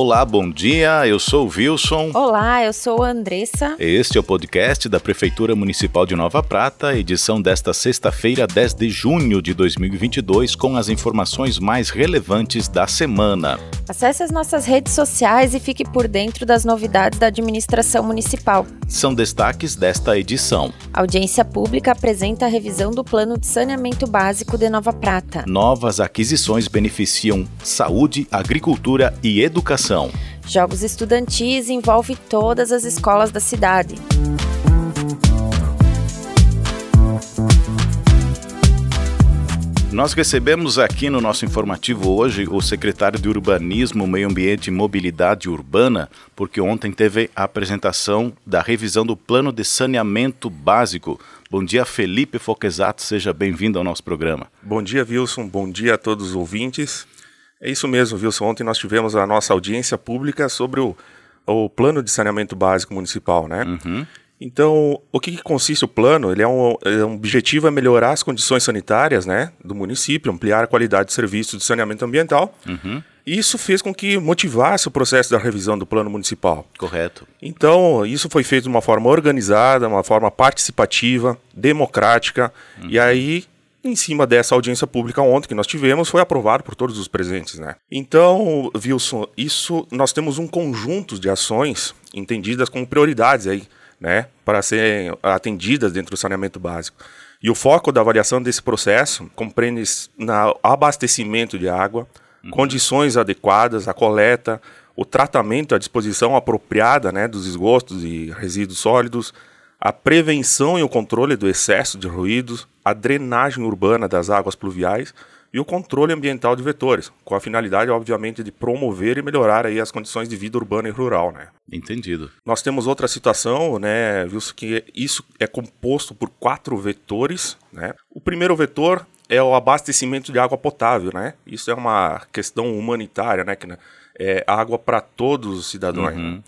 Olá, bom dia. Eu sou o Wilson. Olá, eu sou a Andressa. Este é o podcast da Prefeitura Municipal de Nova Prata, edição desta sexta-feira, 10 de junho de 2022, com as informações mais relevantes da semana. Acesse as nossas redes sociais e fique por dentro das novidades da administração municipal. São destaques desta edição. A audiência pública apresenta a revisão do Plano de Saneamento Básico de Nova Prata. Novas aquisições beneficiam saúde, agricultura e educação. Jogos estudantis envolve todas as escolas da cidade. Nós recebemos aqui no nosso informativo hoje o secretário de Urbanismo, Meio Ambiente e Mobilidade Urbana, porque ontem teve a apresentação da revisão do Plano de Saneamento Básico. Bom dia, Felipe Foquesato, seja bem-vindo ao nosso programa. Bom dia, Wilson, bom dia a todos os ouvintes. É isso mesmo, Wilson. Ontem nós tivemos a nossa audiência pública sobre o, o plano de saneamento básico municipal, né? Uhum. Então, o que, que, consiste o plano? Ele é um, é um objetivo é melhorar as condições sanitárias, né, do município, ampliar a qualidade de serviços de saneamento ambiental. Uhum. E isso fez com que motivasse o processo da revisão do plano municipal. Correto. Então, isso foi feito de uma forma organizada, uma forma participativa, democrática. Uhum. E aí em cima dessa audiência pública ontem que nós tivemos, foi aprovado por todos os presentes, né? Então, Wilson, isso nós temos um conjunto de ações entendidas como prioridades aí, né, para serem atendidas dentro do saneamento básico. E o foco da avaliação desse processo compreende na abastecimento de água, uhum. condições adequadas, a coleta, o tratamento, a disposição apropriada, né, dos esgotos e resíduos sólidos, a prevenção e o controle do excesso de ruídos, a drenagem urbana das águas pluviais e o controle ambiental de vetores, com a finalidade, obviamente, de promover e melhorar aí as condições de vida urbana e rural, né? Entendido. Nós temos outra situação, né, visto que isso é composto por quatro vetores, né? O primeiro vetor é o abastecimento de água potável, né? Isso é uma questão humanitária, né, que né, é água para todos os cidadãos. Uhum. Né?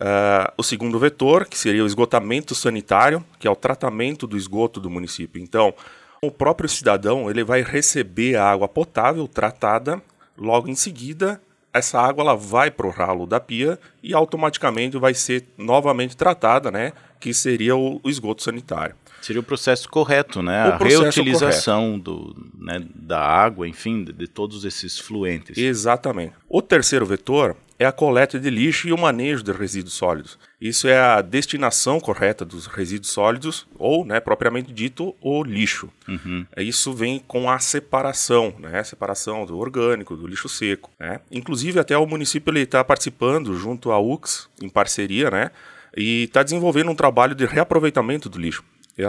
Uh, o segundo vetor, que seria o esgotamento sanitário, que é o tratamento do esgoto do município. Então, o próprio cidadão ele vai receber a água potável tratada, logo em seguida, essa água ela vai para o ralo da pia e automaticamente vai ser novamente tratada, né? Que seria o, o esgoto sanitário. Seria o processo correto, né? O a reutilização do, né, da água, enfim, de, de todos esses fluentes. Exatamente. O terceiro vetor é a coleta de lixo e o manejo de resíduos sólidos. Isso é a destinação correta dos resíduos sólidos, ou, né, propriamente dito, o lixo. Uhum. Isso vem com a separação, né, separação do orgânico, do lixo seco. Né? Inclusive, até o município está participando, junto à UX, em parceria, né, e está desenvolvendo um trabalho de reaproveitamento do lixo.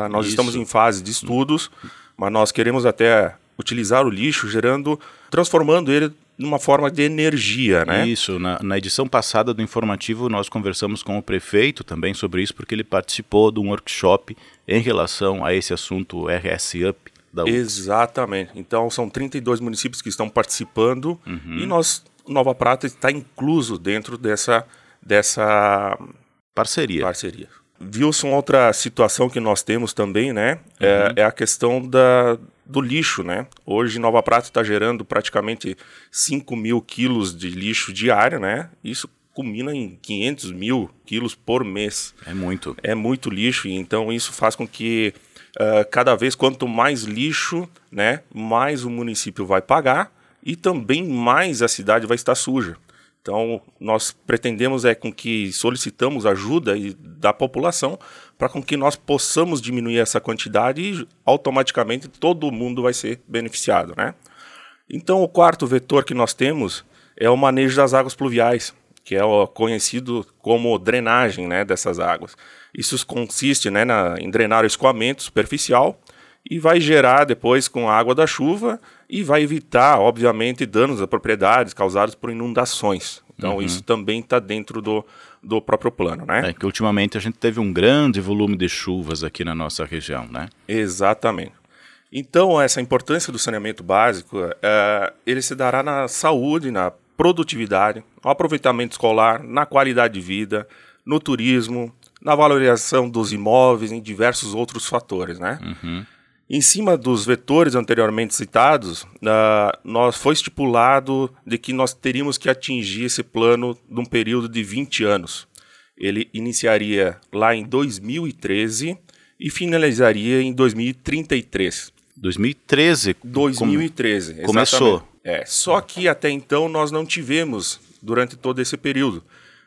Nós Isso. estamos em fase de estudos, mas nós queremos até utilizar o lixo gerando, transformando ele numa forma de energia, né? Isso. Na, na, edição passada do informativo nós conversamos com o prefeito também sobre isso, porque ele participou de um workshop em relação a esse assunto RS Up. Da Exatamente. Então são 32 municípios que estão participando uhum. e nós, Nova Prata, está incluso dentro dessa, dessa parceria. parceria. Wilson, outra situação que nós temos também, né, é, uhum. é, é a questão da, do lixo, né? Hoje Nova Prata está gerando praticamente 5 mil quilos de lixo diário, né? Isso culmina em 500 mil quilos por mês. É muito. É muito lixo, então isso faz com que uh, cada vez quanto mais lixo, né, mais o município vai pagar e também mais a cidade vai estar suja. Então, nós pretendemos é com que solicitamos ajuda da população para com que nós possamos diminuir essa quantidade e automaticamente todo mundo vai ser beneficiado, né? Então, o quarto vetor que nós temos é o manejo das águas pluviais, que é conhecido como drenagem, né, dessas águas. Isso consiste, né, na, em drenar o escoamento superficial e vai gerar depois com a água da chuva e vai evitar, obviamente, danos a propriedades causados por inundações. Então, uhum. isso também está dentro do, do próprio plano, né? É que ultimamente a gente teve um grande volume de chuvas aqui na nossa região, né? Exatamente. Então, essa importância do saneamento básico, é, ele se dará na saúde, na produtividade, no aproveitamento escolar, na qualidade de vida, no turismo, na valorização dos imóveis, em diversos outros fatores, né? Uhum. Em cima dos vetores anteriormente citados, uh, nós foi estipulado de que nós teríamos que atingir esse plano num período de 20 anos. Ele iniciaria lá em 2013 e finalizaria em 2033. 2013. 2013. Com... Começou. É, só que até então nós não tivemos durante todo esse período.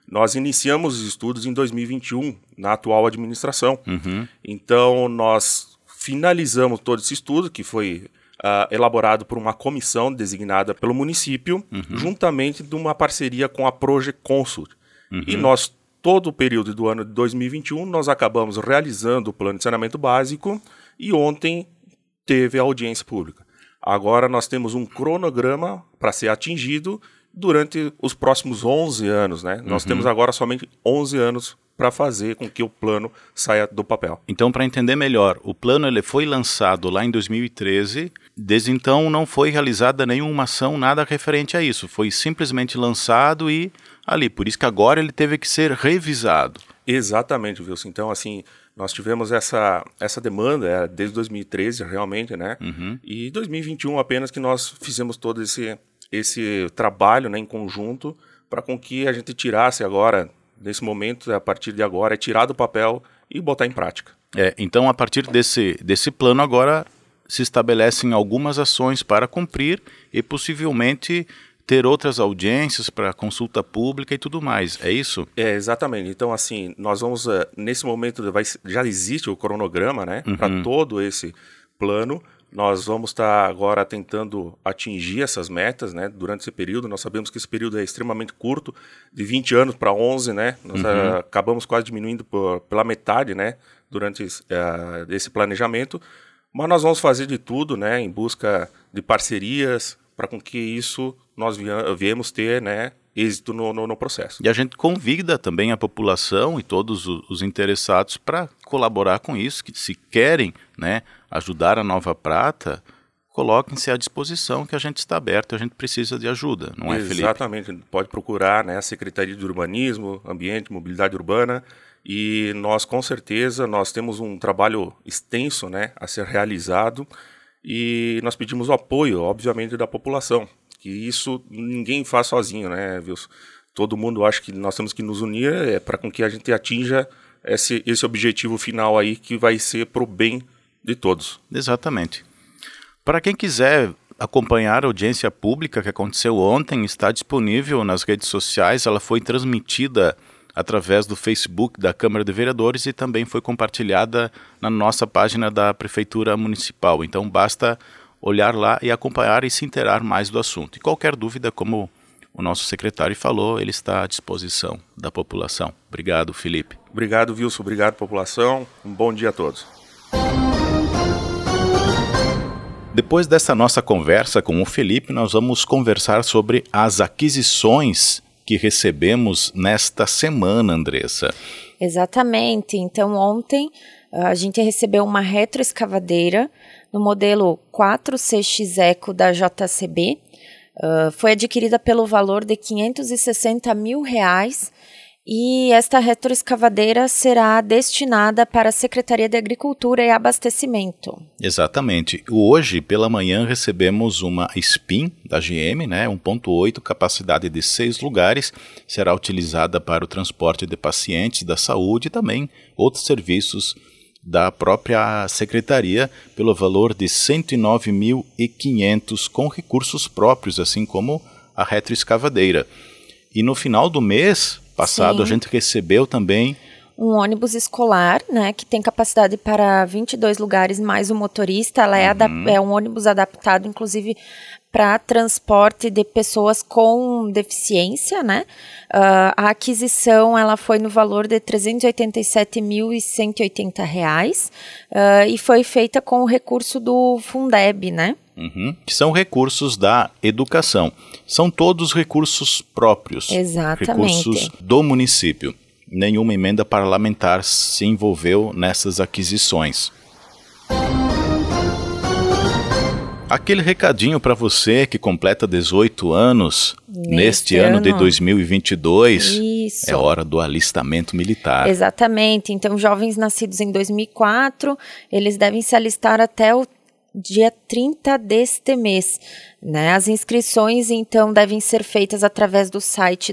Nós iniciamos os estudos em 2021, na atual administração. Uhum. Então, nós finalizamos todo esse estudo, que foi uh, elaborado por uma comissão designada pelo município, uhum. juntamente de uma parceria com a Project Consult. Uhum. E nós, todo o período do ano de 2021, nós acabamos realizando o plano de saneamento básico e ontem teve a audiência pública. Agora nós temos um cronograma para ser atingido durante os próximos 11 anos, né? Nós uhum. temos agora somente 11 anos para fazer com que o plano saia do papel. Então, para entender melhor, o plano ele foi lançado lá em 2013, desde então não foi realizada nenhuma ação, nada referente a isso, foi simplesmente lançado e ali, por isso que agora ele teve que ser revisado. Exatamente, Wilson. Então, assim, nós tivemos essa, essa demanda é, desde 2013, realmente, né? Uhum. E 2021 apenas que nós fizemos todo esse esse trabalho né, em conjunto para com que a gente tirasse agora, nesse momento, a partir de agora, é tirar do papel e botar em prática. É, então, a partir desse, desse plano, agora se estabelecem algumas ações para cumprir e possivelmente ter outras audiências para consulta pública e tudo mais, é isso? É, exatamente. Então, assim, nós vamos, uh, nesse momento, vai, já existe o cronograma, né, uhum. para todo esse plano, nós vamos estar agora tentando atingir essas metas, né? Durante esse período, nós sabemos que esse período é extremamente curto, de 20 anos para 11, né? Nós uhum. uh, acabamos quase diminuindo por, pela metade, né? Durante uh, esse planejamento, mas nós vamos fazer de tudo, né? Em busca de parcerias para com que isso nós viemos ter, né? Êxito no, no, no, processo. E a gente convida também a população e todos os interessados para colaborar com isso, que se querem né, ajudar a Nova Prata, coloquem-se à disposição que a gente está aberto, a gente precisa de ajuda, não é, Felipe? Exatamente, pode procurar né, a Secretaria de Urbanismo, Ambiente, Mobilidade Urbana, e nós com certeza nós temos um trabalho extenso né, a ser realizado e nós pedimos o apoio, obviamente, da população que isso ninguém faz sozinho, né, Wilson? Todo mundo acha que nós temos que nos unir é, para com que a gente atinja esse, esse objetivo final aí que vai ser para o bem de todos. Exatamente. Para quem quiser acompanhar a audiência pública que aconteceu ontem, está disponível nas redes sociais, ela foi transmitida através do Facebook da Câmara de Vereadores e também foi compartilhada na nossa página da Prefeitura Municipal. Então basta olhar lá e acompanhar e se interar mais do assunto. E qualquer dúvida, como o nosso secretário falou, ele está à disposição da população. Obrigado, Felipe. Obrigado, Wilson. Obrigado, população. Um bom dia a todos. Depois dessa nossa conversa com o Felipe, nós vamos conversar sobre as aquisições que recebemos nesta semana, Andressa. Exatamente. Então, ontem a gente recebeu uma retroescavadeira no modelo 4CX Eco da JCB. Uh, foi adquirida pelo valor de 560 mil reais e esta retroescavadeira será destinada para a Secretaria de Agricultura e Abastecimento. Exatamente. Hoje, pela manhã, recebemos uma SPIN da GM, né, 1.8, capacidade de seis lugares, será utilizada para o transporte de pacientes da saúde e também outros serviços da própria secretaria pelo valor de 109.500 com recursos próprios, assim como a retroescavadeira. E no final do mês passado Sim. a gente recebeu também um ônibus escolar, né, que tem capacidade para 22 lugares mais o motorista. Ela é, uhum. é um ônibus adaptado, inclusive, para transporte de pessoas com deficiência, né? Uh, a aquisição ela foi no valor de 387.180 reais uh, e foi feita com o recurso do Fundeb, né? Uhum. Que são recursos da educação. São todos recursos próprios. Exatamente. Recursos do município. Nenhuma emenda parlamentar se envolveu nessas aquisições. Aquele recadinho para você que completa 18 anos neste, neste ano, ano de 2022. Isso. É hora do alistamento militar. Exatamente. Então, jovens nascidos em 2004, eles devem se alistar até o dia 30 deste mês. Né? As inscrições, então, devem ser feitas através do site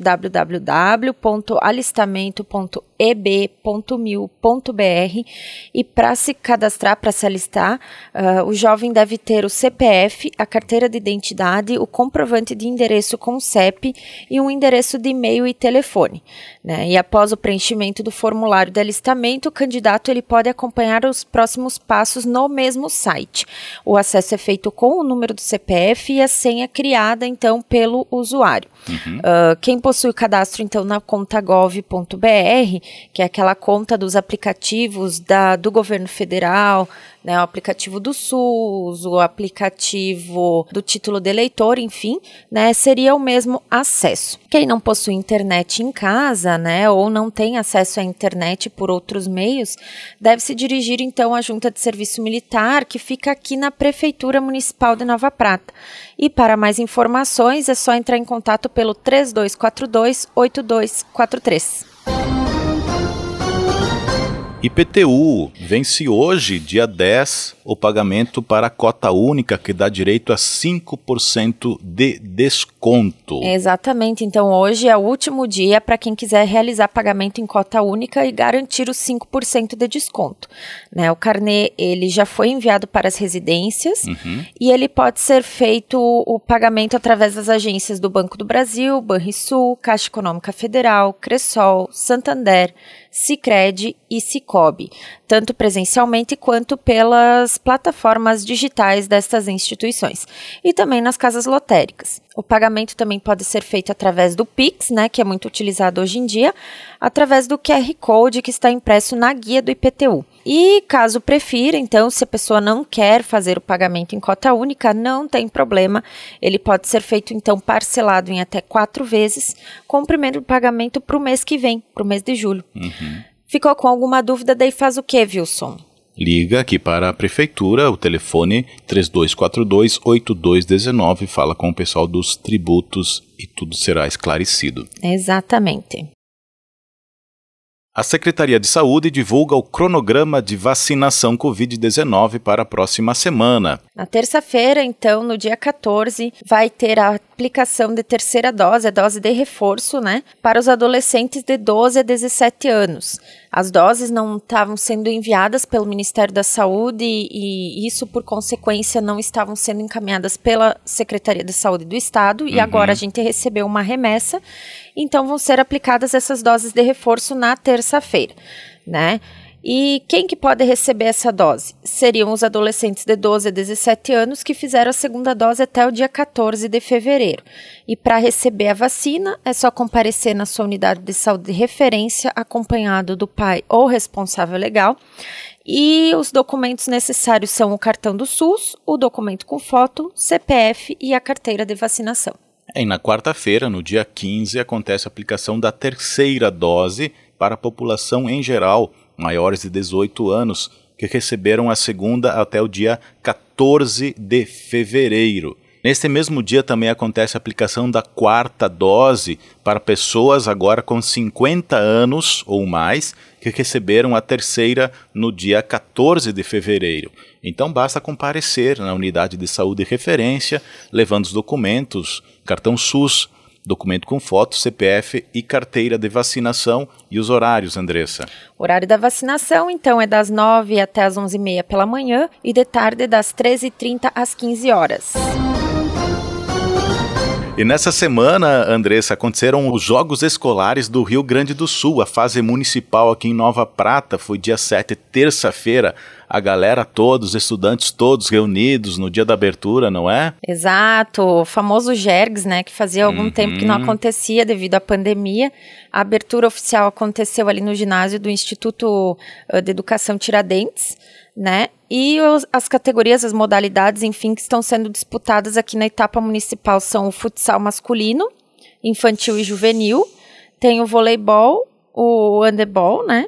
www.alistamento.eb.mil.br e para se cadastrar, para se alistar, uh, o jovem deve ter o CPF, a carteira de identidade, o comprovante de endereço com CEP e um endereço de e-mail e telefone. Né? E após o preenchimento do formulário de alistamento, o candidato ele pode acompanhar os próximos passos no mesmo site. O acesso é feito com o número do CPF e a senha criada, então, pelo usuário. Uhum. Uh, quem possui o cadastro, então, na conta gov.br, que é aquela conta dos aplicativos da, do governo federal, né, o aplicativo do SUS, o aplicativo do título de eleitor, enfim, né, seria o mesmo acesso. Quem não possui internet em casa, né, ou não tem acesso à internet por outros meios, deve se dirigir então à Junta de Serviço Militar, que fica aqui na Prefeitura Municipal de Nova Prata. E para mais informações é só entrar em contato pelo 3242 8243. IPTU vence hoje, dia 10, o pagamento para a cota única, que dá direito a 5% de desconto. Exatamente. Então, hoje é o último dia para quem quiser realizar pagamento em cota única e garantir os 5% de desconto. Né? O carnê ele já foi enviado para as residências uhum. e ele pode ser feito o pagamento através das agências do Banco do Brasil, Banrisul, Caixa Econômica Federal, Cressol, Santander, Sicredi e Cicobi, tanto presencialmente quanto pelas plataformas digitais destas instituições e também nas casas lotéricas. O pagamento também pode ser feito através do Pix, né, que é muito utilizado hoje em dia, através do QR Code que está impresso na guia do IPTU. E caso prefira, então, se a pessoa não quer fazer o pagamento em cota única, não tem problema. Ele pode ser feito, então, parcelado em até quatro vezes, com o primeiro pagamento para o mês que vem, para o mês de julho. Uhum. Ficou com alguma dúvida? Daí faz o que, Wilson? Liga aqui para a prefeitura, o telefone 3242-8219, fala com o pessoal dos tributos e tudo será esclarecido. Exatamente. A Secretaria de Saúde divulga o cronograma de vacinação Covid-19 para a próxima semana. Na terça-feira, então, no dia 14, vai ter a aplicação de terceira dose, a dose de reforço, né, para os adolescentes de 12 a 17 anos. As doses não estavam sendo enviadas pelo Ministério da Saúde e, isso, por consequência, não estavam sendo encaminhadas pela Secretaria de Saúde do Estado. E uhum. agora a gente recebeu uma remessa, então vão ser aplicadas essas doses de reforço na terça-feira, né? E quem que pode receber essa dose? Seriam os adolescentes de 12 a 17 anos que fizeram a segunda dose até o dia 14 de fevereiro. E para receber a vacina, é só comparecer na sua unidade de saúde de referência, acompanhado do pai ou responsável legal. E os documentos necessários são o cartão do SUS, o documento com foto, CPF e a carteira de vacinação. E na quarta-feira, no dia 15, acontece a aplicação da terceira dose para a população em geral maiores de 18 anos que receberam a segunda até o dia 14 de fevereiro. Neste mesmo dia também acontece a aplicação da quarta dose para pessoas agora com 50 anos ou mais que receberam a terceira no dia 14 de fevereiro. Então basta comparecer na unidade de saúde de referência, levando os documentos, cartão SUS, documento com foto, CPF e carteira de vacinação e os horários, Andressa. O horário da vacinação, então, é das 9 até as 11h30 pela manhã e de tarde das 13h30 às 15 horas. E nessa semana, Andressa, aconteceram os Jogos Escolares do Rio Grande do Sul. A fase municipal aqui em Nova Prata foi dia 7, terça-feira. A galera todos, estudantes todos reunidos no dia da abertura, não é? Exato, o famoso JERGS, né, que fazia algum uhum. tempo que não acontecia devido à pandemia. A abertura oficial aconteceu ali no ginásio do Instituto de Educação Tiradentes né? E os, as categorias, as modalidades, enfim, que estão sendo disputadas aqui na etapa municipal são o futsal masculino, infantil e juvenil, tem o voleibol, o handebol, né?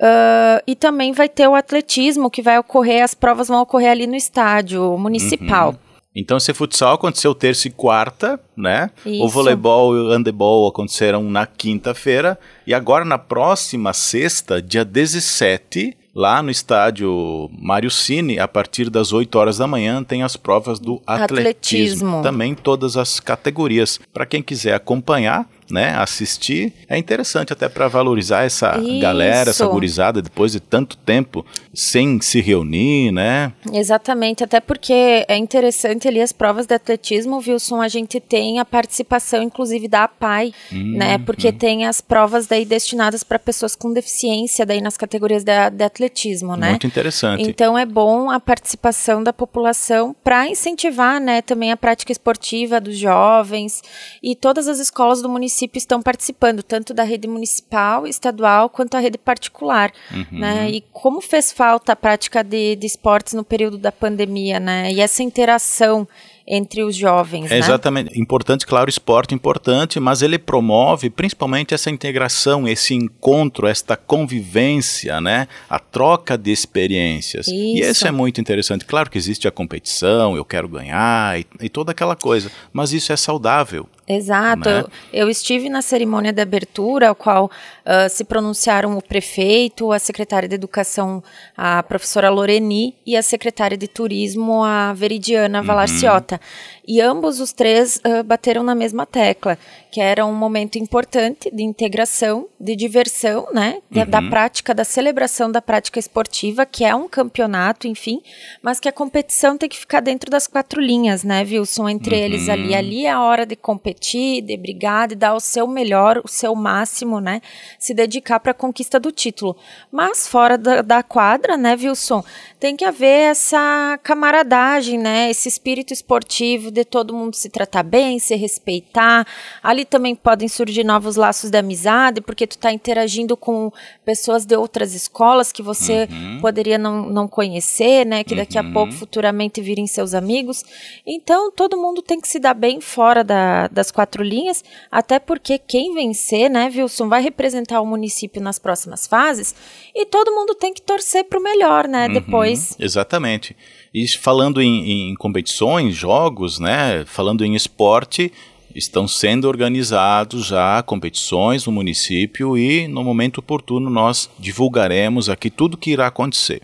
Uh, e também vai ter o atletismo, que vai ocorrer, as provas vão ocorrer ali no estádio municipal. Uhum. Então esse futsal aconteceu terça e quarta, né? Isso. O voleibol e o handebol aconteceram na quinta-feira. E agora na próxima sexta, dia 17, lá no estádio Mário Cine, a partir das 8 horas da manhã, tem as provas do atletismo. Atletismo. Também todas as categorias. Para quem quiser acompanhar, né, assistir, é interessante até para valorizar essa Isso. galera, essa gurizada depois de tanto tempo sem se reunir, né? Exatamente, até porque é interessante ali as provas de atletismo, Wilson, a gente tem a participação inclusive da APAI, Hum, né? Porque tem as provas daí destinadas para pessoas com deficiência daí nas categorias de, de atletismo, né? Muito interessante. Então é bom a participação da população para incentivar, né, também a prática esportiva dos jovens e todas as escolas do município estão participando, tanto da rede municipal, estadual, quanto a rede particular, Uhum. né? E como fez falta a prática de, de esportes no período da pandemia, né? E essa interação entre os jovens, É né? exatamente. Importante, claro, esporte importante, mas ele promove principalmente essa integração, esse encontro, esta convivência, né? A troca de experiências. E Isso. isso é muito interessante. Claro que existe a competição, eu quero ganhar e, e toda aquela coisa, mas isso é saudável. Exato. né? Eu, eu estive na cerimônia de abertura, ao qual ah, se pronunciaram o prefeito, a secretária de Educação, a professora Loreni, e a secretária de Turismo, a Veridiana Valarciota. E ambos os três ah, bateram na mesma tecla, que era um momento importante de integração, de diversão, né? Da, da prática, da celebração da prática esportiva, que é um campeonato, enfim, mas que a competição tem que ficar dentro das quatro linhas, né, Wilson? Entre eles ali. Ali é a hora de competir, de brigar, de dar o seu melhor, o seu máximo, né? Se dedicar para a conquista do título. Mas fora da, da quadra, né, Wilson? Tem que haver essa camaradagem, né? Esse espírito esportivo de todo mundo se tratar bem, se respeitar. Ali também podem surgir novos laços de amizade, porque tu está interagindo com pessoas de outras escolas que você poderia não, não conhecer, né? Que daqui a pouco, futuramente, virem seus amigos. Então, todo mundo tem que se dar bem fora da- das quatro linhas, até porque quem vencer, né, Wilson, vai representar o município nas próximas fases e todo mundo tem que torcer para o melhor, né? Depois. Exatamente. E falando em, em competições, jogos, né? Falando em esporte, estão sendo organizados já competições no município e no momento oportuno nós divulgaremos aqui tudo que irá acontecer.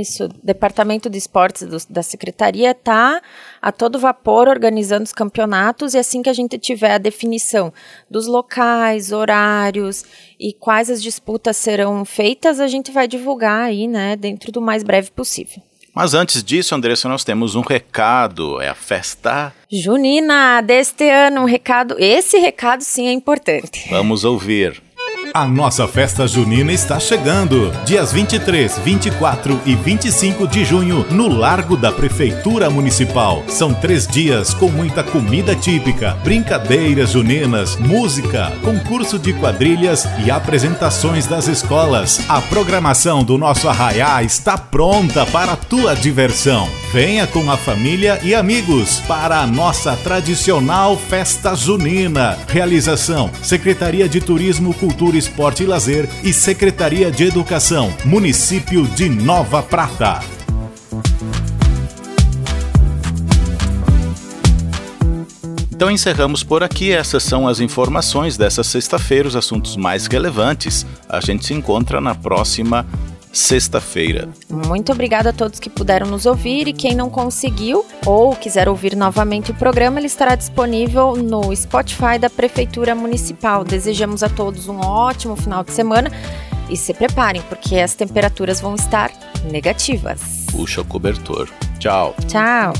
Isso, o Departamento de Esportes do- da Secretaria está a todo vapor organizando os campeonatos e assim que a gente tiver a definição dos locais, horários e quais as disputas serão feitas, a gente vai divulgar aí, né, dentro do mais breve possível. Mas antes disso, Andressa, nós temos um recado. É a festa. Junina, deste ano, um recado, esse recado sim é importante. Vamos ouvir. A nossa festa junina está chegando. Dias 23, 24 e 25 de junho, no Largo da Prefeitura Municipal. São três dias com muita comida típica, brincadeiras juninas, música, concurso de quadrilhas e apresentações das escolas. A programação do nosso arraiá está pronta para a tua diversão. Venha com a família e amigos para a nossa tradicional festa junina. Realização: Secretaria de Turismo, Cultura, Esporte e Lazer e Secretaria de Educação, Município de Nova Prata. Então encerramos por aqui. Essas são as informações dessa sexta-feira, os assuntos mais relevantes. A gente se encontra na próxima sexta-feira. Muito obrigada a todos que puderam nos ouvir e quem não conseguiu ou quiser ouvir novamente o programa, ele estará disponível no Spotify da Prefeitura Municipal. Desejamos a todos um ótimo final de semana e se preparem, porque as temperaturas vão estar negativas. Puxa o cobertor. Tchau. Tchau!